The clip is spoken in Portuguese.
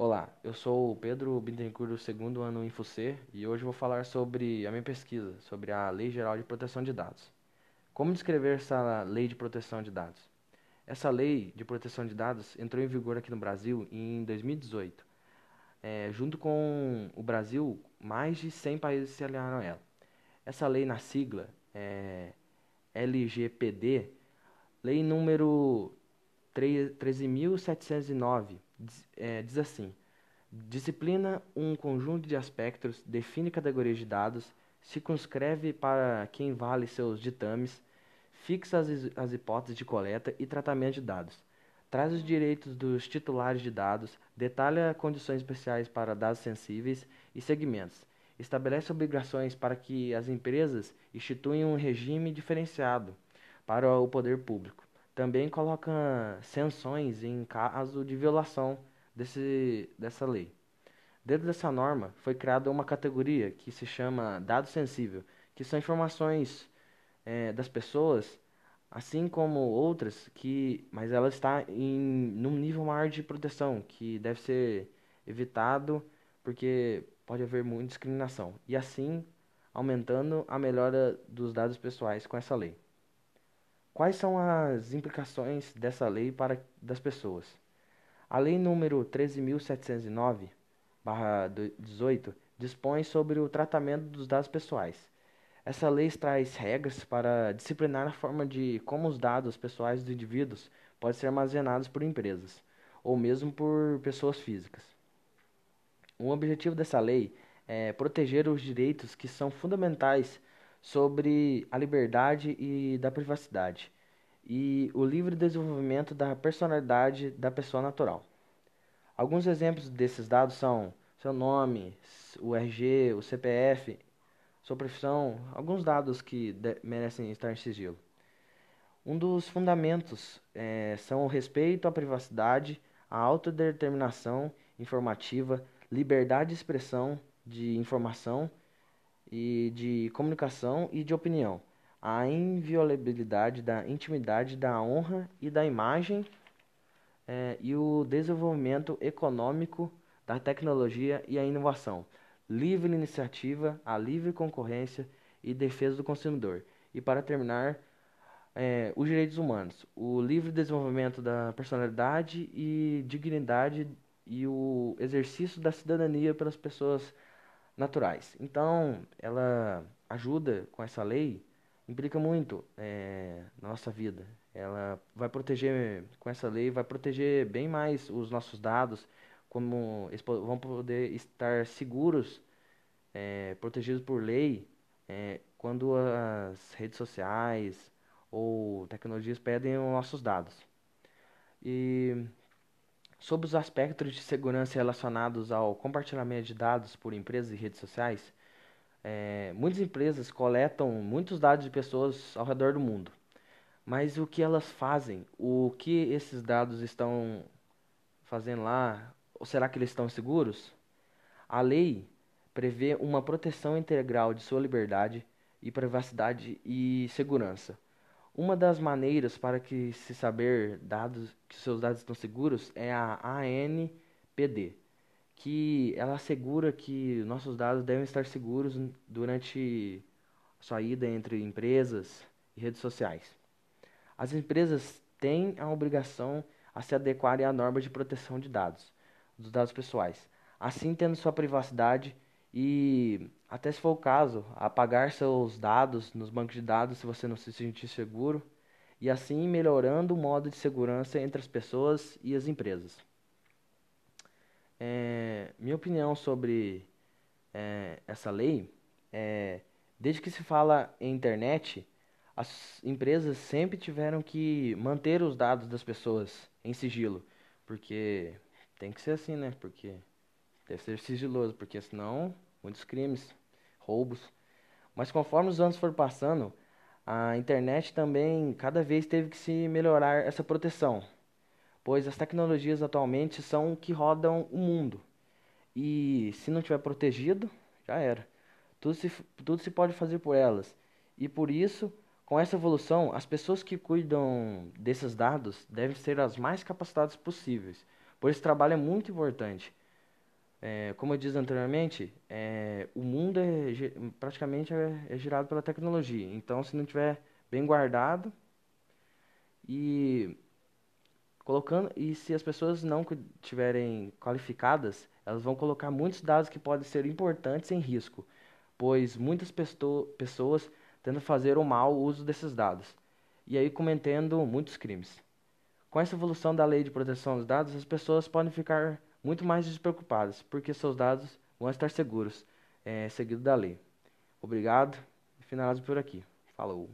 Olá, eu sou o Pedro Bittencourt do segundo ano InfoC e hoje vou falar sobre a minha pesquisa, sobre a Lei Geral de Proteção de Dados. Como descrever essa Lei de Proteção de Dados? Essa Lei de Proteção de Dados entrou em vigor aqui no Brasil em 2018. É, junto com o Brasil, mais de 100 países se aliaram a ela. Essa lei, na sigla, é LGPD, Lei número 13.709, é, diz assim: disciplina um conjunto de aspectos, define categorias de dados, circunscreve para quem vale seus ditames, fixa as, as hipóteses de coleta e tratamento de dados, traz os direitos dos titulares de dados, detalha condições especiais para dados sensíveis e segmentos, estabelece obrigações para que as empresas instituam um regime diferenciado para o poder público também coloca sanções em caso de violação desse, dessa lei. Dentro dessa norma, foi criada uma categoria que se chama dado sensível, que são informações é, das pessoas, assim como outras, que, mas ela está em num nível maior de proteção, que deve ser evitado porque pode haver muita discriminação. E assim, aumentando a melhora dos dados pessoais com essa lei. Quais são as implicações dessa lei para das pessoas? A lei número 13.709/18 dispõe sobre o tratamento dos dados pessoais. Essa lei traz regras para disciplinar a forma de como os dados pessoais dos indivíduos podem ser armazenados por empresas ou mesmo por pessoas físicas. O objetivo dessa lei é proteger os direitos que são fundamentais sobre a liberdade e da privacidade e o livre desenvolvimento da personalidade da pessoa natural. Alguns exemplos desses dados são seu nome, o RG, o CPF, sua profissão, alguns dados que merecem estar em sigilo. Um dos fundamentos é, são o respeito à privacidade, a autodeterminação informativa, liberdade de expressão de informação e de comunicação e de opinião, a inviolabilidade da intimidade, da honra e da imagem é, e o desenvolvimento econômico da tecnologia e a inovação, livre iniciativa, a livre concorrência e defesa do consumidor. E para terminar, é, os direitos humanos, o livre desenvolvimento da personalidade e dignidade e o exercício da cidadania pelas pessoas naturais. Então, ela ajuda com essa lei, implica muito é, na nossa vida. Ela vai proteger, com essa lei, vai proteger bem mais os nossos dados, como eles vão poder estar seguros, é, protegidos por lei, é, quando as redes sociais ou tecnologias pedem os nossos dados. E Sobre os aspectos de segurança relacionados ao compartilhamento de dados por empresas e redes sociais, é, muitas empresas coletam muitos dados de pessoas ao redor do mundo. Mas o que elas fazem? O que esses dados estão fazendo lá? Ou será que eles estão seguros? A lei prevê uma proteção integral de sua liberdade e privacidade e segurança. Uma das maneiras para que se saber dados que seus dados estão seguros é a ANPD, que ela assegura que nossos dados devem estar seguros durante sua ida entre empresas e redes sociais. As empresas têm a obrigação a se adequarem à norma de proteção de dados, dos dados pessoais, assim tendo sua privacidade e, até se for o caso, apagar seus dados nos bancos de dados se você não se sentir seguro, e assim melhorando o modo de segurança entre as pessoas e as empresas. É, minha opinião sobre é, essa lei é: desde que se fala em internet, as empresas sempre tiveram que manter os dados das pessoas em sigilo, porque tem que ser assim, né? Porque Deve ser sigiloso, porque senão muitos crimes, roubos. Mas conforme os anos foram passando, a internet também cada vez teve que se melhorar essa proteção, pois as tecnologias atualmente são que rodam o mundo. E se não tiver protegido, já era. Tudo se, tudo se pode fazer por elas. E por isso, com essa evolução, as pessoas que cuidam desses dados devem ser as mais capacitadas possíveis, pois esse trabalho é muito importante É, como eu disse anteriormente, é, o mundo é, praticamente é, é girado pela tecnologia. Então, se não tiver bem guardado e colocando e se as pessoas não tiverem qualificadas, elas vão colocar muitos dados que podem ser importantes em risco, pois muitas pessoas tentam fazer o mal uso desses dados e aí cometendo muitos crimes. Com essa evolução da lei de proteção dos dados, as pessoas podem ficar muito mais despreocupadas, porque seus dados vão estar seguros, é, seguido da lei. Obrigado e finalizo por aqui. Falou!